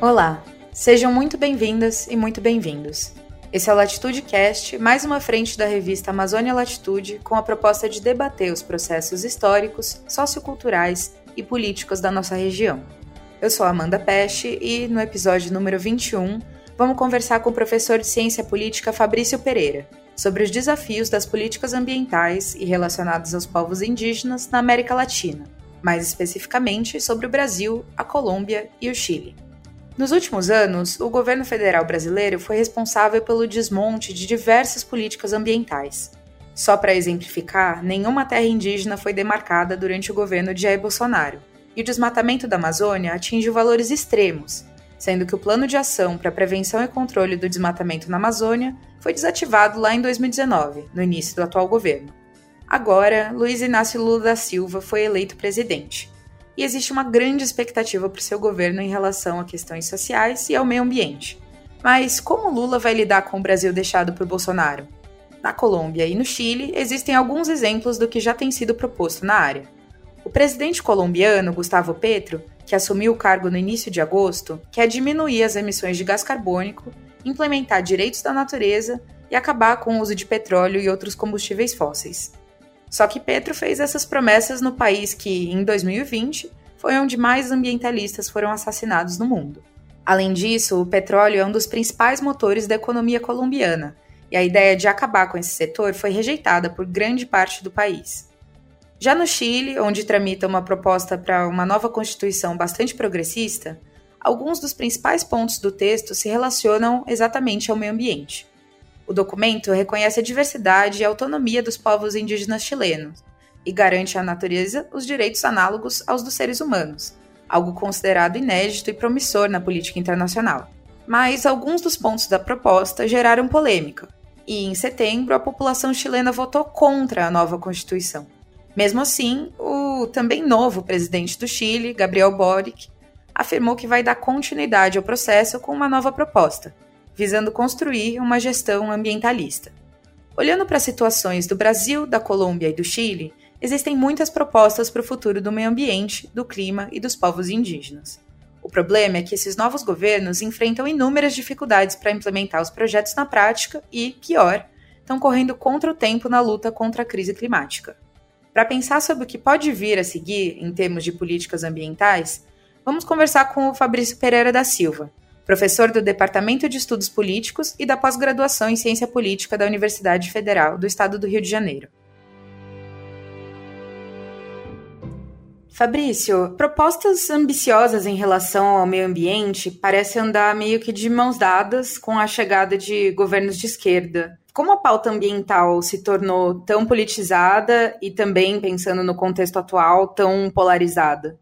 Olá, sejam muito bem-vindas e muito bem-vindos. Esse é o Latitude Cast, mais uma frente da revista Amazônia Latitude, com a proposta de debater os processos históricos, socioculturais e políticos da nossa região. Eu sou Amanda Peste e, no episódio número 21, vamos conversar com o professor de Ciência Política Fabrício Pereira sobre os desafios das políticas ambientais e relacionados aos povos indígenas na América Latina, mais especificamente sobre o Brasil, a Colômbia e o Chile. Nos últimos anos, o governo federal brasileiro foi responsável pelo desmonte de diversas políticas ambientais. Só para exemplificar, nenhuma terra indígena foi demarcada durante o governo de Jair Bolsonaro, e o desmatamento da Amazônia atinge valores extremos, sendo que o Plano de Ação para Prevenção e Controle do Desmatamento na Amazônia foi desativado lá em 2019, no início do atual governo. Agora, Luiz Inácio Lula da Silva foi eleito presidente e existe uma grande expectativa para o seu governo em relação a questões sociais e ao meio ambiente. Mas como Lula vai lidar com o Brasil deixado por Bolsonaro? Na Colômbia e no Chile existem alguns exemplos do que já tem sido proposto na área. O presidente colombiano Gustavo Petro, que assumiu o cargo no início de agosto, quer diminuir as emissões de gás carbônico, implementar direitos da natureza e acabar com o uso de petróleo e outros combustíveis fósseis. Só que Petro fez essas promessas no país que, em 2020, foi onde mais ambientalistas foram assassinados no mundo. Além disso, o petróleo é um dos principais motores da economia colombiana, e a ideia de acabar com esse setor foi rejeitada por grande parte do país. Já no Chile, onde tramita uma proposta para uma nova constituição bastante progressista, alguns dos principais pontos do texto se relacionam exatamente ao meio ambiente. O documento reconhece a diversidade e autonomia dos povos indígenas chilenos e garante à natureza os direitos análogos aos dos seres humanos, algo considerado inédito e promissor na política internacional. Mas alguns dos pontos da proposta geraram polêmica, e em setembro a população chilena votou contra a nova Constituição. Mesmo assim, o também novo presidente do Chile, Gabriel Boric, afirmou que vai dar continuidade ao processo com uma nova proposta, visando construir uma gestão ambientalista. Olhando para as situações do Brasil, da Colômbia e do Chile, existem muitas propostas para o futuro do meio ambiente, do clima e dos povos indígenas. O problema é que esses novos governos enfrentam inúmeras dificuldades para implementar os projetos na prática e, pior, estão correndo contra o tempo na luta contra a crise climática. Para pensar sobre o que pode vir a seguir em termos de políticas ambientais, vamos conversar com o Fabrício Pereira da Silva, professor do Departamento de Estudos Políticos e da pós-graduação em Ciência Política da Universidade Federal do Estado do Rio de Janeiro. Fabrício, propostas ambiciosas em relação ao meio ambiente parecem andar meio que de mãos dadas com a chegada de governos de esquerda. Como a pauta ambiental se tornou tão politizada e também, pensando no contexto atual, tão polarizada?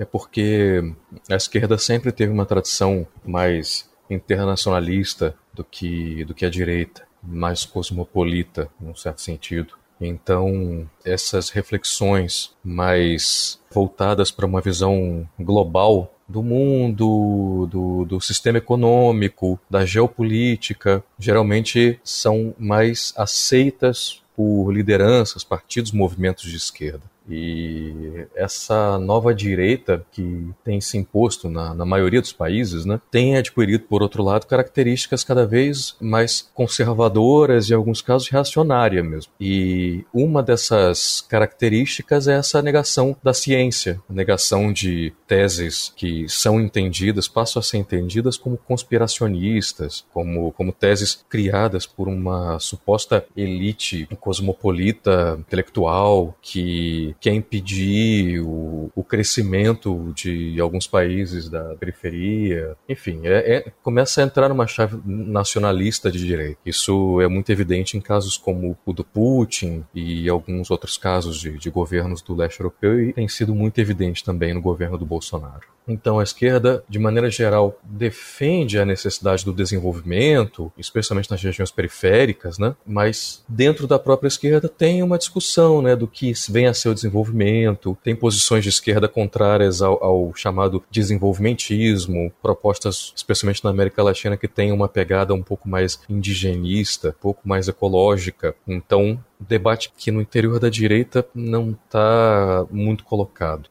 é porque a esquerda sempre teve uma tradição mais internacionalista do que, do que a direita, mais cosmopolita, num certo sentido. Então, essas reflexões mais voltadas para uma visão global do mundo, do, do sistema econômico, da geopolítica, geralmente são mais aceitas por lideranças, partidos, movimentos de esquerda. E essa nova direita que tem se imposto na, na, maioria dos países, né, tem adquirido, por outro lado, características cada vez mais conservadoras e, em alguns casos, reacionárias mesmo. E uma dessas características é essa negação da ciência, negação de teses que são entendidas, passam a ser entendidas como conspiracionistas, como, como teses criadas por uma suposta elite cosmopolita intelectual que quer impedir o, o crescimento de alguns países da periferia. Enfim, é, é, começa a entrar numa chave nacionalista de direita. Isso é muito evidente em casos como o do Putin e alguns outros casos de, de governos do leste europeu e tem sido muito evidente também no governo do Bolsonaro. Então, a esquerda, de maneira geral, defende a necessidade do desenvolvimento, especialmente nas regiões periféricas, né? mas dentro da própria esquerda tem uma discussão né, do que vem a ser o desenvolvimento, tem posições de esquerda contrárias ao, ao chamado desenvolvimentismo, propostas, especialmente na América Latina, que têm uma pegada um pouco mais indigenista, um pouco mais ecológica. Então, debate que no interior da direita não está muito colocado.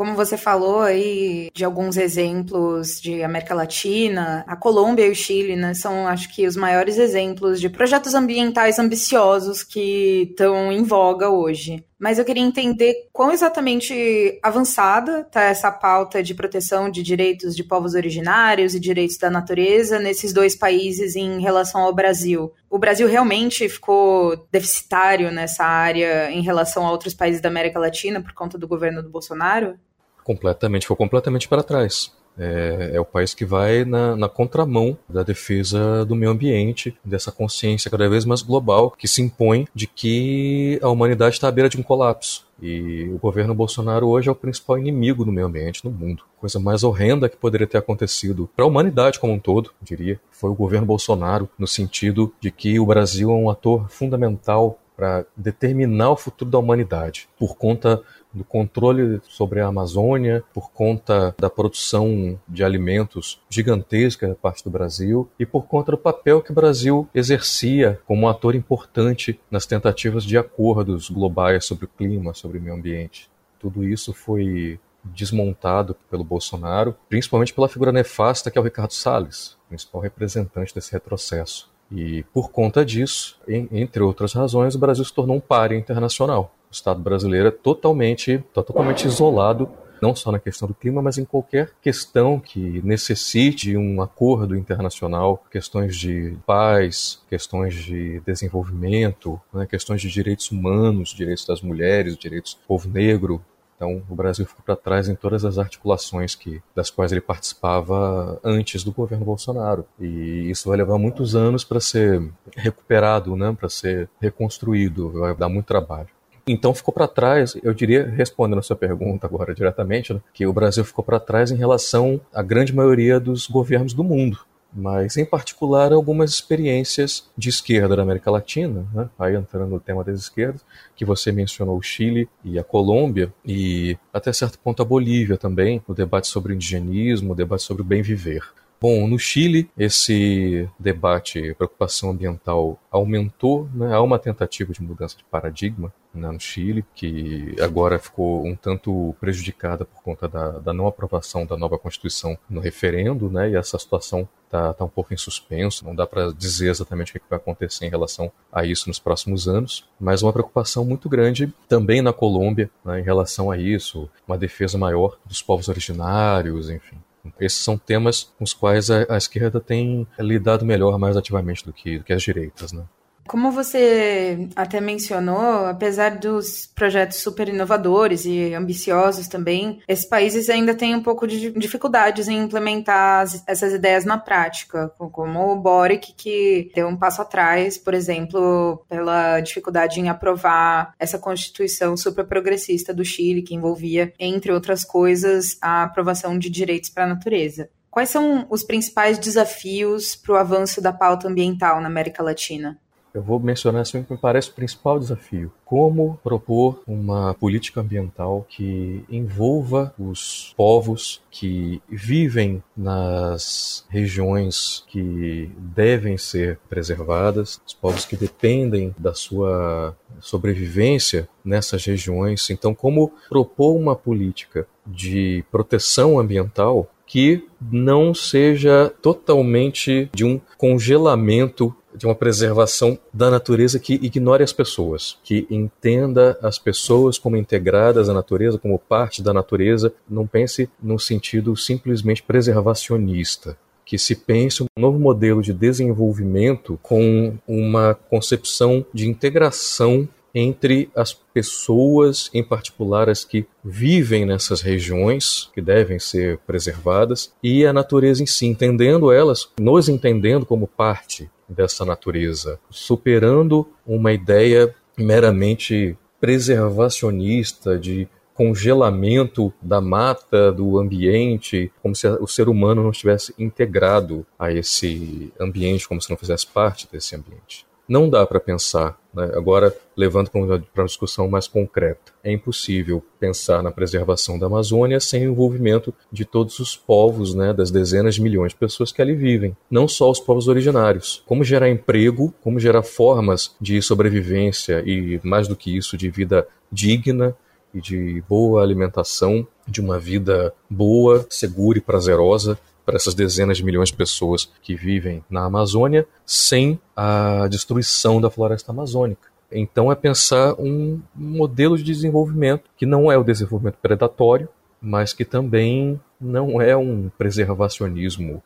Como você falou aí de alguns exemplos de América Latina, a Colômbia e o Chile, né, são acho que os maiores exemplos de projetos ambientais ambiciosos que estão em voga hoje mas eu queria entender quão exatamente avançada está essa pauta de proteção de direitos de povos originários e direitos da natureza nesses dois países em relação ao Brasil. O Brasil realmente ficou deficitário nessa área em relação a outros países da América Latina por conta do governo do Bolsonaro? Completamente, ficou completamente para trás. É, é, o país que vai na, na, contramão da defesa do meio ambiente, dessa consciência cada vez mais global que se impõe de que a humanidade está à beira de um colapso. E o governo Bolsonaro hoje é o principal inimigo do meio ambiente no mundo. Coisa mais horrenda que poderia ter acontecido para a humanidade como um todo, diria, foi o governo Bolsonaro, no sentido de que o Brasil é um ator fundamental para determinar o futuro da humanidade, por conta do controle sobre a Amazônia, por conta da produção de alimentos gigantesca da parte do Brasil e por conta do papel que o Brasil exercia como um ator importante nas tentativas de acordos globais sobre o clima, sobre o meio ambiente. Tudo isso foi desmontado pelo Bolsonaro, principalmente pela figura nefasta que é o Ricardo Salles, principal representante desse retrocesso. E por conta disso, entre outras razões, o Brasil se tornou um páreo internacional. O Estado brasileiro é totalmente, tá totalmente isolado, não só na questão do clima, mas em qualquer questão que necessite um acordo internacional, questões de paz, questões de desenvolvimento, né, questões de direitos humanos, direitos das mulheres, direitos do povo negro, então, o Brasil ficou para trás em todas as articulações que, das quais ele participava antes do governo Bolsonaro. E isso vai levar muitos anos para ser recuperado, né, para ser reconstruído, vai dar muito trabalho. Então ficou para trás, eu diria, respondendo a sua pergunta agora diretamente, né, que o Brasil ficou para trás em relação à grande maioria dos governos do mundo mas em particular algumas experiências de esquerda da América Latina, né? aí entrando no tema das esquerdas, que você mencionou o Chile e a Colômbia, e até certo ponto a Bolívia também, o debate sobre o indigenismo, o debate sobre o bem viver. Bom, no Chile, esse debate, preocupação ambiental aumentou, né? há uma tentativa de mudança de paradigma né, no Chile, que agora ficou um tanto prejudicada por conta da, da não aprovação da nova Constituição no referendo, né? e essa situação está tá um pouco em suspenso, não dá para dizer exatamente o que vai acontecer em relação a isso nos próximos anos, mas uma preocupação muito grande também na Colômbia né, em relação a isso, uma defesa maior dos povos originários, enfim. Esses são temas com os quais a, a esquerda tem lidado melhor, mais ativamente do que, do que as direitas, né? Como você até mencionou, apesar dos projetos super inovadores e ambiciosos também, esses países ainda têm um pouco de dificuldades em implementar essas ideias na prática, como o Boric, que deu um passo atrás, por exemplo, pela dificuldade em aprovar essa constituição super progressista do Chile, que envolvia, entre outras coisas, a aprovação de direitos para a natureza. Quais são os principais desafios para o avanço da pauta ambiental na América Latina? Eu vou mencionar assim que me parece o principal desafio. Como propor uma política ambiental que envolva os povos que vivem nas regiões que devem ser preservadas, os povos que dependem da sua sobrevivência nessas regiões. Então, como propor uma política de proteção ambiental que não seja totalmente de um congelamento de uma preservação da natureza que ignore as pessoas, que entenda as pessoas como integradas à natureza, como parte da natureza, não pense no sentido simplesmente preservacionista que se pense um novo modelo de desenvolvimento com uma concepção de integração entre as pessoas, em particular as que vivem nessas regiões, que devem ser preservadas, e a natureza em si, entendendo elas, nos entendendo como parte dessa natureza, superando uma ideia meramente preservacionista de congelamento da mata, do ambiente, como se o ser humano não estivesse integrado a esse ambiente, como se não fizesse parte desse ambiente não dá para pensar, né? agora levando para uma discussão mais concreta. É impossível pensar na preservação da Amazônia sem o envolvimento de todos os povos, né, das dezenas de milhões de pessoas que ali vivem, não só os povos originários. Como gerar emprego, como gerar formas de sobrevivência e, mais do que isso, de vida digna e de boa alimentação, de uma vida boa, segura e prazerosa para essas dezenas de milhões de pessoas que vivem na Amazônia, sem a destruição da floresta amazônica. Então é pensar um modelo de desenvolvimento que não é o desenvolvimento predatório, mas que também não é um preservacionismo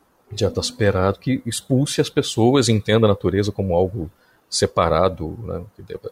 esperado que expulse as pessoas e entenda a natureza como algo separado, né, que deva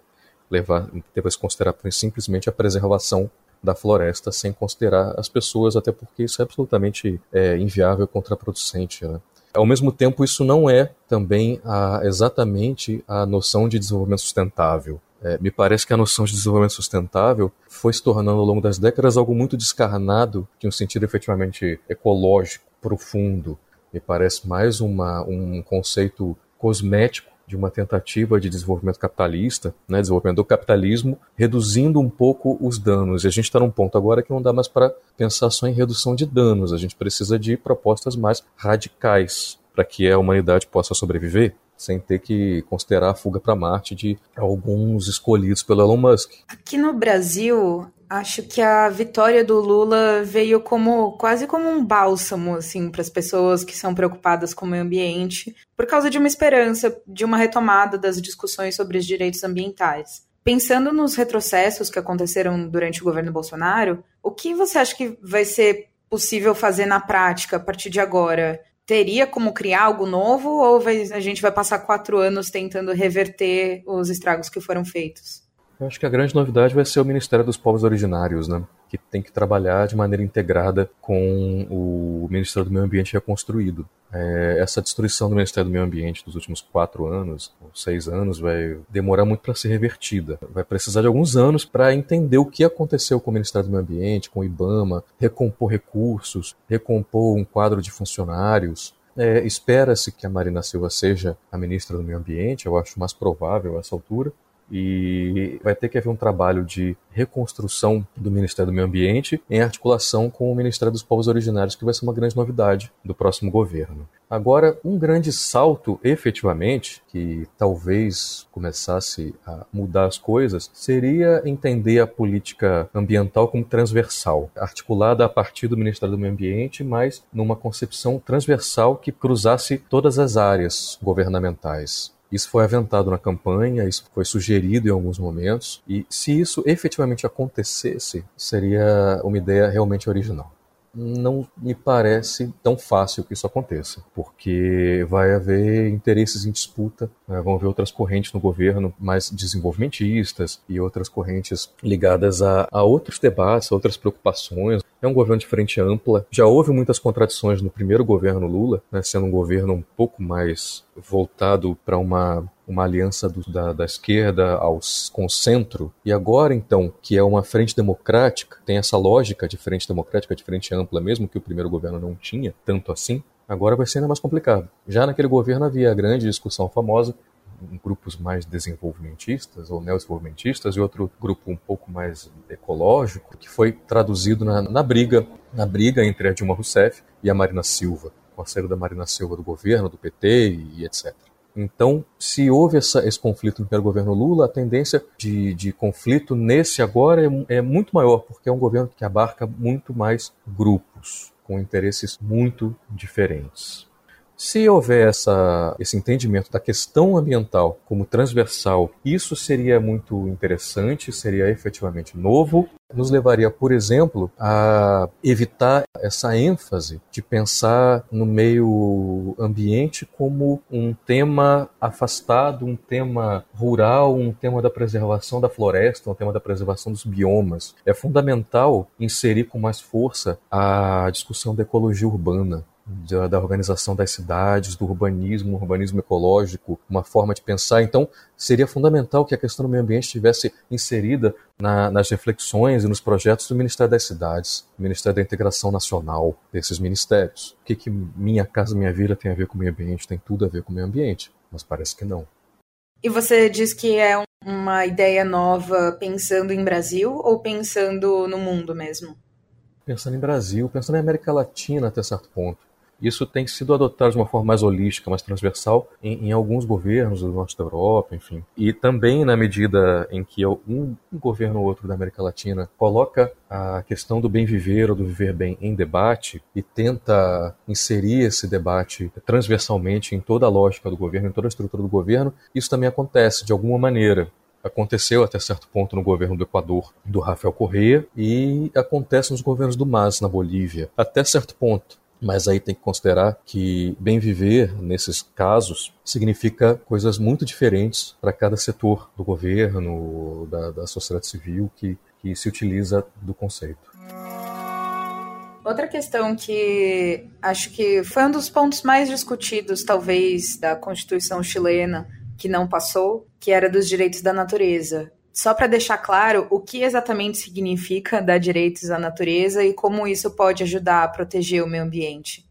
levar, deva se considerar simplesmente a preservação da floresta sem considerar as pessoas, até porque isso é absolutamente é, inviável contraproducente. Né? Ao mesmo tempo, isso não é também a, exatamente a noção de desenvolvimento sustentável. É, me parece que a noção de desenvolvimento sustentável foi se tornando ao longo das décadas algo muito descarnado, de um sentido efetivamente ecológico, profundo. Me parece mais uma, um conceito cosmético de uma tentativa de desenvolvimento capitalista, né, desenvolvimento do capitalismo, reduzindo um pouco os danos. E a gente está num ponto agora que não dá mais para pensar só em redução de danos, a gente precisa de propostas mais radicais para que a humanidade possa sobreviver sem ter que considerar a fuga para Marte de alguns escolhidos pelo Elon Musk. Aqui no Brasil, acho que a vitória do Lula veio como quase como um bálsamo assim para as pessoas que são preocupadas com o meio ambiente, por causa de uma esperança de uma retomada das discussões sobre os direitos ambientais. Pensando nos retrocessos que aconteceram durante o governo Bolsonaro, o que você acha que vai ser possível fazer na prática a partir de agora? Teria como criar algo novo ou vai, a gente vai passar quatro anos tentando reverter os estragos que foram feitos? Eu acho que a grande novidade vai ser o Ministério dos Povos Originários, né? que tem que trabalhar de maneira integrada com o Ministério do Meio Ambiente reconstruído. É, essa destruição do Ministério do Meio Ambiente dos últimos quatro anos, ou seis anos, vai demorar muito para ser revertida. Vai precisar de alguns anos para entender o que aconteceu com o Ministério do Meio Ambiente, com o IBAMA, recompor recursos, recompor um quadro de funcionários, é, Espera-se que a Marina Silva seja a ministra do Meio Ambiente, eu acho mais provável a essa altura e vai ter que haver um trabalho de reconstrução do Ministério do Meio Ambiente em articulação com o Ministério dos Povos Originários, que vai ser uma grande novidade do próximo governo. Agora, um grande salto, efetivamente, que talvez começasse a mudar as coisas, seria entender a política ambiental como transversal, articulada a partir do Ministério do Meio Ambiente, mas numa concepção transversal que cruzasse todas as áreas governamentais. Isso foi aventado na campanha, isso foi sugerido em alguns momentos, e se isso efetivamente acontecesse, seria uma ideia realmente original não me parece tão fácil que isso aconteça, porque vai haver interesses em disputa, né? vão haver outras correntes no governo mais desenvolvimentistas e outras correntes ligadas a, a outros debates, a outras preocupações. É um governo de frente ampla. Já houve muitas contradições no primeiro governo Lula, né, sendo um governo um pouco mais voltado para uma uma aliança do, da, da, esquerda aos, com o centro, e agora então, que é uma frente democrática, tem essa lógica de frente democrática, de frente ampla, mesmo que o primeiro governo não tinha tanto assim, agora vai ser ainda mais complicado. Já naquele governo havia a grande discussão famosa grupos mais desenvolvimentistas ou neodesenvolvimentistas e outro grupo um pouco mais ecológico, que foi traduzido na, na briga, na briga entre a Dilma Rousseff e a Marina Silva, a saída da Marina Silva do governo, do PT e etc. Então, se houve essa, esse conflito no primeiro governo Lula, a tendência de, de conflito nesse agora é, é muito maior, porque é um governo que abarca muito mais grupos, com interesses muito diferentes. Se houver essa, esse entendimento da questão ambiental como transversal, isso seria muito interessante, seria efetivamente novo, nos levaria, por exemplo, a evitar essa ênfase de pensar no meio ambiente como um tema afastado, um tema rural, um tema da preservação da floresta, um tema da preservação dos biomas. É fundamental inserir com mais força a discussão da ecologia urbana da, da, organização das cidades, do urbanismo, urbanismo ecológico, uma forma de pensar. Então, seria fundamental que a questão do meio ambiente estivesse inserida na, nas reflexões e nos projetos do Ministério das Cidades, do Ministério da Integração Nacional, desses ministérios. O que, que Minha Casa Minha Vida tem a ver com o meio ambiente? Tem tudo a ver com o meio ambiente, mas parece que não. E você diz que é uma ideia nova pensando em Brasil ou pensando no mundo mesmo? Pensando em Brasil, pensando em América Latina até certo ponto Isso tem sido adotado de uma forma mais holística, mais transversal em, em alguns governos do norte da Europa, enfim. E também na medida em que um, um governo ou outro da América Latina coloca a questão do bem viver ou do viver bem em debate e tenta inserir esse debate transversalmente em toda a lógica do governo, em toda a estrutura do governo, isso também acontece de alguma maneira aconteceu até certo ponto no governo do Equador do Rafael Correa e acontece nos governos do MAS na Bolívia até certo ponto. Mas aí tem que considerar que bem viver, nesses casos, significa coisas muito diferentes para cada setor do governo, da, da sociedade civil que, que se utiliza do conceito. Outra questão que acho que foi um dos pontos mais discutidos, talvez, da Constituição chilena, que não passou, que era dos direitos da natureza só para deixar claro o que exatamente significa dar direitos à natureza e como isso pode ajudar a proteger o meio ambiente.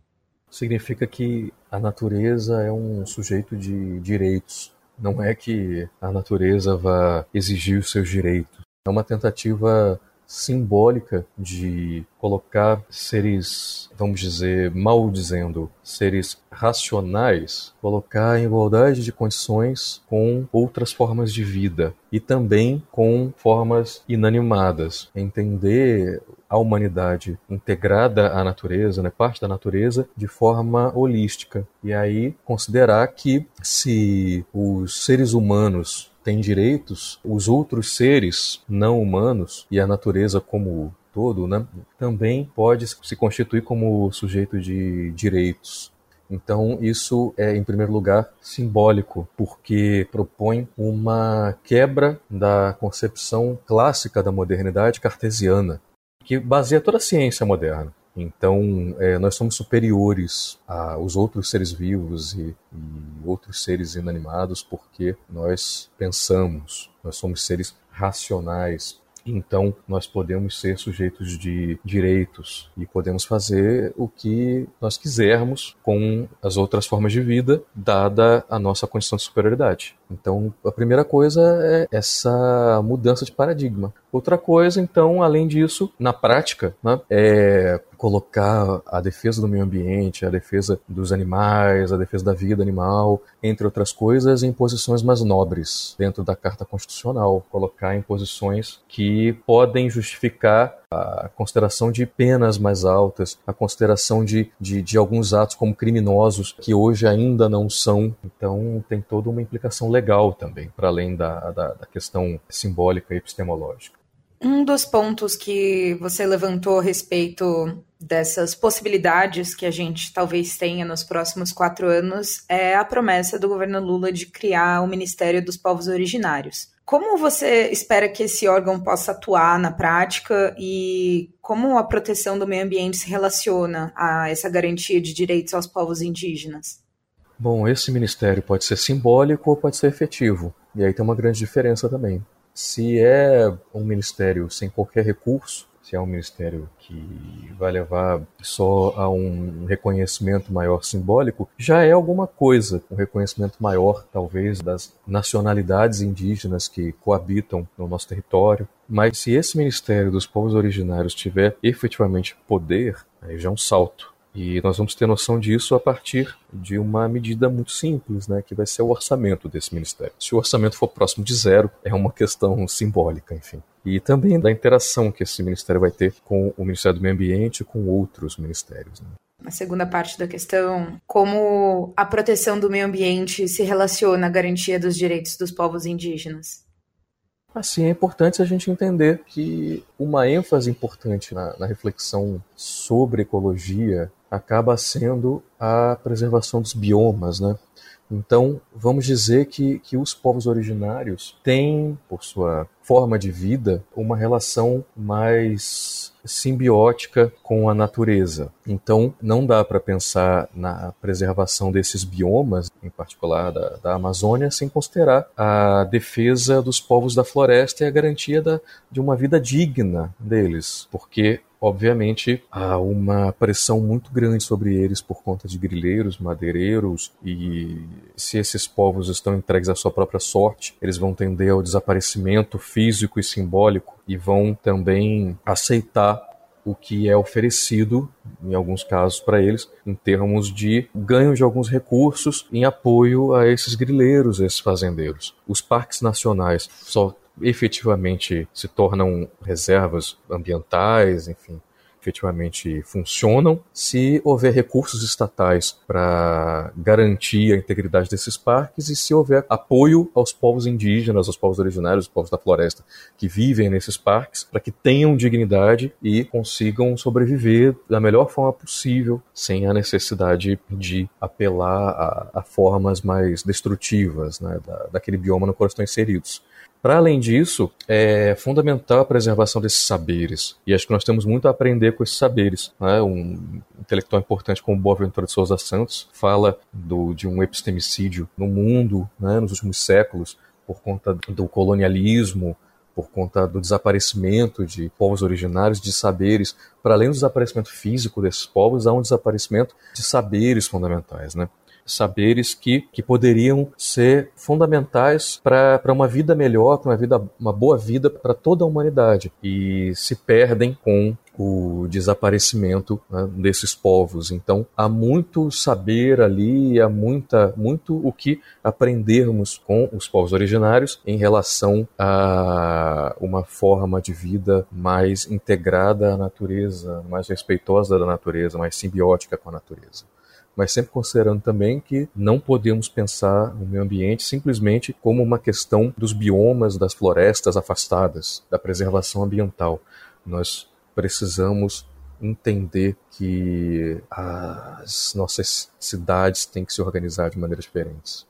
Significa que a natureza é um sujeito de direitos. Não é que a natureza vá exigir os seus direitos. É uma tentativa simbólica de colocar seres, vamos dizer, mal dizendo, seres racionais, colocar em igualdade de condições com outras formas de vida e também com formas inanimadas. Entender a humanidade integrada à natureza, né, parte da natureza, de forma holística. E aí considerar que se os seres humanos tem direitos, os outros seres não humanos e a natureza como todo, né, também pode se constituir como sujeito de direitos. Então, isso é, em primeiro lugar, simbólico, porque propõe uma quebra da concepção clássica da modernidade cartesiana, que baseia toda a ciência moderna. Então, é, nós somos superiores aos outros seres vivos e, e outros seres inanimados porque nós pensamos, nós somos seres racionais, então, nós podemos ser sujeitos de direitos e podemos fazer o que nós quisermos com as outras formas de vida, dada a nossa condição de superioridade. Então, a primeira coisa é essa mudança de paradigma. Outra coisa, então, além disso, na prática, né, é colocar a defesa do meio ambiente, a defesa dos animais, a defesa da vida animal, entre outras coisas, em posições mais nobres dentro da Carta Constitucional. Colocar em posições que podem justificar a consideração de penas mais altas, a consideração de, de, de, alguns atos como criminosos que hoje ainda não são. Então, tem toda uma implicação legal também, para além da, da, da questão simbólica e epistemológica. Um dos pontos que você levantou a respeito dessas possibilidades que a gente talvez tenha nos próximos quatro anos é a promessa do governo Lula de criar o Ministério dos Povos Originários. Como você espera que esse órgão possa atuar na prática e como a proteção do meio ambiente se relaciona a essa garantia de direitos aos povos indígenas? Bom, esse ministério pode ser simbólico ou pode ser efetivo. E aí tem uma grande diferença também. Se é um ministério sem qualquer recurso, se é um ministério que vai levar só a um reconhecimento maior simbólico, já é alguma coisa, um reconhecimento maior, talvez, das nacionalidades indígenas que coabitam no nosso território. Mas se esse Ministério dos Povos Originários tiver efetivamente poder, aí já é um salto. E nós vamos ter noção disso a partir de uma medida muito simples, né, que vai ser o orçamento desse ministério. Se o orçamento for próximo de zero, é uma questão simbólica, enfim. E também da interação que esse ministério vai ter com o Ministério do Meio Ambiente e com outros ministérios. Né. A segunda parte da questão, como a proteção do meio ambiente se relaciona à garantia dos direitos dos povos indígenas. Assim, é importante a gente entender que uma ênfase importante na, na reflexão sobre ecologia acaba sendo a preservação dos biomas, né? Então, vamos dizer que, que os povos originários têm, por sua forma de vida, uma relação mais simbiótica com a natureza. Então, não dá para pensar na preservação desses biomas, em particular da, da, Amazônia, sem considerar a defesa dos povos da floresta e a garantia da, de uma vida digna deles, porque obviamente há uma pressão muito grande sobre eles por conta de grileiros, madeireiros e se esses povos estão entregues à sua própria sorte, eles vão tender ao desaparecimento físico e simbólico e vão também aceitar o que é oferecido, em alguns casos, para eles, em termos de ganho de alguns recursos em apoio a esses grileiros, esses fazendeiros. Os parques nacionais só efetivamente se tornam reservas ambientais, enfim, efetivamente funcionam se houver recursos estatais para garantir a integridade desses parques e se houver apoio aos povos indígenas, aos povos originários, aos povos da floresta que vivem nesses parques, para que tenham dignidade e consigam sobreviver da melhor forma possível, sem a necessidade de apelar a, a formas mais destrutivas né, da, daquele bioma no qual estão inseridos. Para além disso, é fundamental a preservação desses saberes. E acho que nós temos muito a aprender com esses saberes. Né? Um intelectual importante como Boaventura de Souza Santos fala do, de um epistemicídio no mundo né, nos últimos séculos por conta do colonialismo, por conta do desaparecimento de povos originários, de saberes. Para além do desaparecimento físico desses povos, há um desaparecimento de saberes fundamentais. Né? Saberes que, que poderiam ser fundamentais para uma vida melhor, para uma vida, uma boa vida para toda a humanidade e se perdem com o desaparecimento né, desses povos. Então há muito saber ali, há muita, muito o que aprendermos com os povos originários em relação a uma forma de vida mais integrada à natureza, mais respeitosa da natureza, mais simbiótica com a natureza mas sempre considerando também que não podemos pensar o meio ambiente simplesmente como uma questão dos biomas, das florestas afastadas, da preservação ambiental. Nós precisamos entender que as nossas cidades têm que se organizar de maneiras diferentes.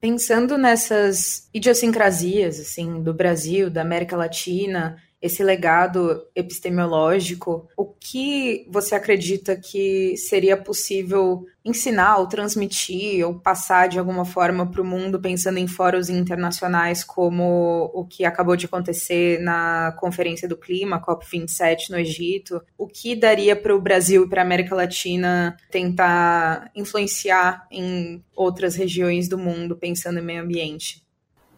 Pensando nessas idiosincrasias assim do Brasil, da América Latina esse legado epistemológico, o que você acredita que seria possível ensinar ou transmitir ou passar de alguma forma para o mundo, pensando em fóruns internacionais como o que acabou de acontecer na Conferência do Clima, COP27 no Egito? O que daria para o Brasil e para a América Latina tentar influenciar em outras regiões do mundo, pensando em meio ambiente?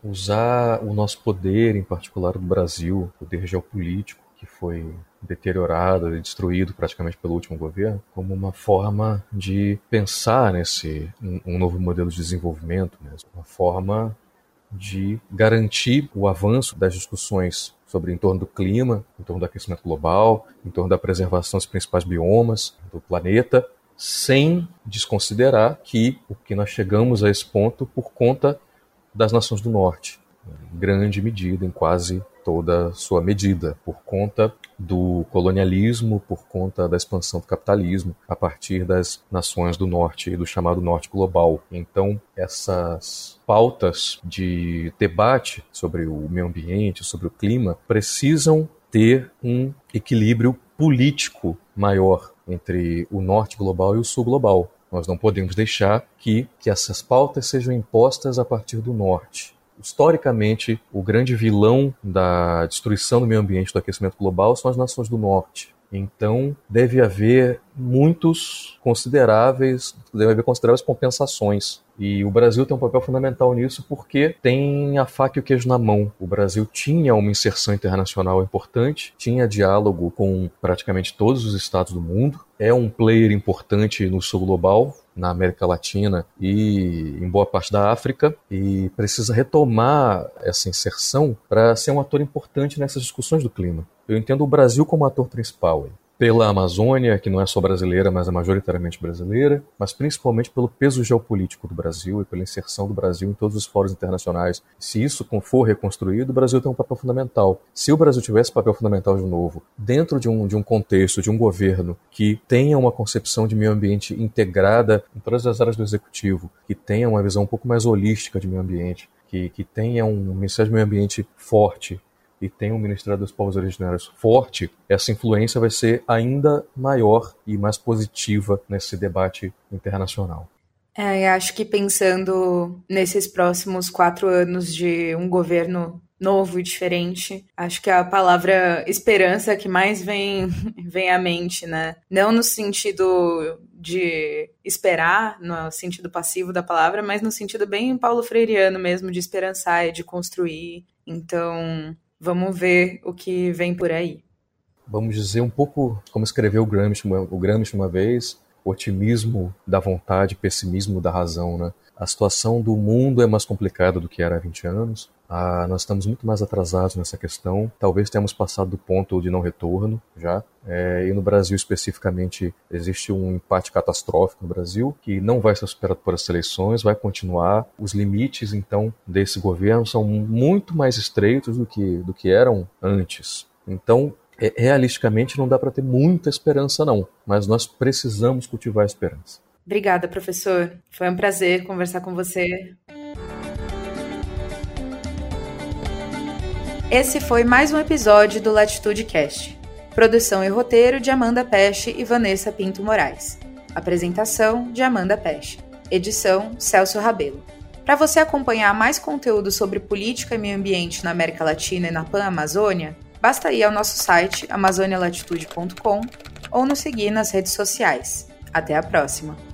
Usar o nosso poder, em particular do Brasil, poder geopolítico, que foi deteriorado e destruído praticamente pelo último governo, como uma forma de pensar nesse um, novo modelo de desenvolvimento, mesmo, uma forma de garantir o avanço das discussões sobre em torno do clima, em torno do aquecimento global, em torno da preservação dos principais biomas do planeta, sem desconsiderar que o que nós chegamos a esse ponto por conta das nações do norte, em grande medida, em quase toda sua medida, por conta do colonialismo, por conta da expansão do capitalismo a partir das nações do norte e do chamado norte global. Então, essas pautas de debate sobre o meio ambiente, sobre o clima, precisam ter um equilíbrio político maior entre o norte global e o sul global. Nós não podemos deixar que, que essas pautas sejam impostas a partir do norte. Historicamente, o grande vilão da destruição do meio ambiente do aquecimento global são as nações do norte. Então, deve haver muitos consideráveis, deve haver consideráveis compensações. E o Brasil tem um papel fundamental nisso porque tem a faca e o queijo na mão. O Brasil tinha uma inserção internacional importante, tinha diálogo com praticamente todos os estados do mundo, é um player importante no sul global, na América Latina e em boa parte da África e precisa retomar essa inserção para ser um ator importante nessas discussões do clima. Eu entendo o Brasil como ator principal pela Amazônia, que não é só brasileira, mas é majoritariamente brasileira, mas principalmente pelo peso geopolítico do Brasil e pela inserção do Brasil em todos os fóruns internacionais. Se isso for reconstruído, o Brasil tem um papel fundamental. Se o Brasil tivesse papel fundamental de novo, dentro de um, de um contexto, de um governo que tenha uma concepção de meio ambiente integrada em todas as áreas do executivo, que tenha uma visão um pouco mais holística de meio ambiente, que, que tenha um Ministério do Meio Ambiente forte, e tem um Ministério dos Povos Originários forte, essa influência vai ser ainda maior e mais positiva nesse debate internacional. É, acho que pensando nesses próximos quatro anos de um governo novo e diferente. Acho que a palavra esperança que mais vem, vem à mente, né? Não no sentido de esperar, no sentido passivo da palavra, mas no sentido bem paulo freireano mesmo, de esperançar e de construir. Então, Vamos ver o que vem por aí. vamos dizer, um pouco como escreveu o Gramsci, o Gramsci uma vez, otimismo da vontade, pessimismo da razão, né? A situação do mundo é mais complicada do que era há 20 anos. Ah, nós estamos muito mais atrasados nessa questão. Talvez tenhamos passado do ponto de não retorno já. É, e no Brasil especificamente existe um empate catastrófico no Brasil que não vai ser superado por as eleições, vai continuar. Os limites então desse governo são muito mais estreitos do que do que eram antes. Então é, realisticamente não dá para ter muita esperança não, mas nós precisamos cultivar a esperança. Obrigada, professor. Foi um prazer conversar com você. Esse foi mais um episódio do Latitude Cast. Produção e roteiro de Amanda Peste e Vanessa Pinto Moraes. Apresentação de Amanda Peste. Edição Celso Rabelo. Para você acompanhar mais conteúdo sobre política e meio ambiente na América Latina e na Pan-Amazônia, basta ir ao nosso site amazonialatitude.com ou nos seguir nas redes sociais. Até a próxima!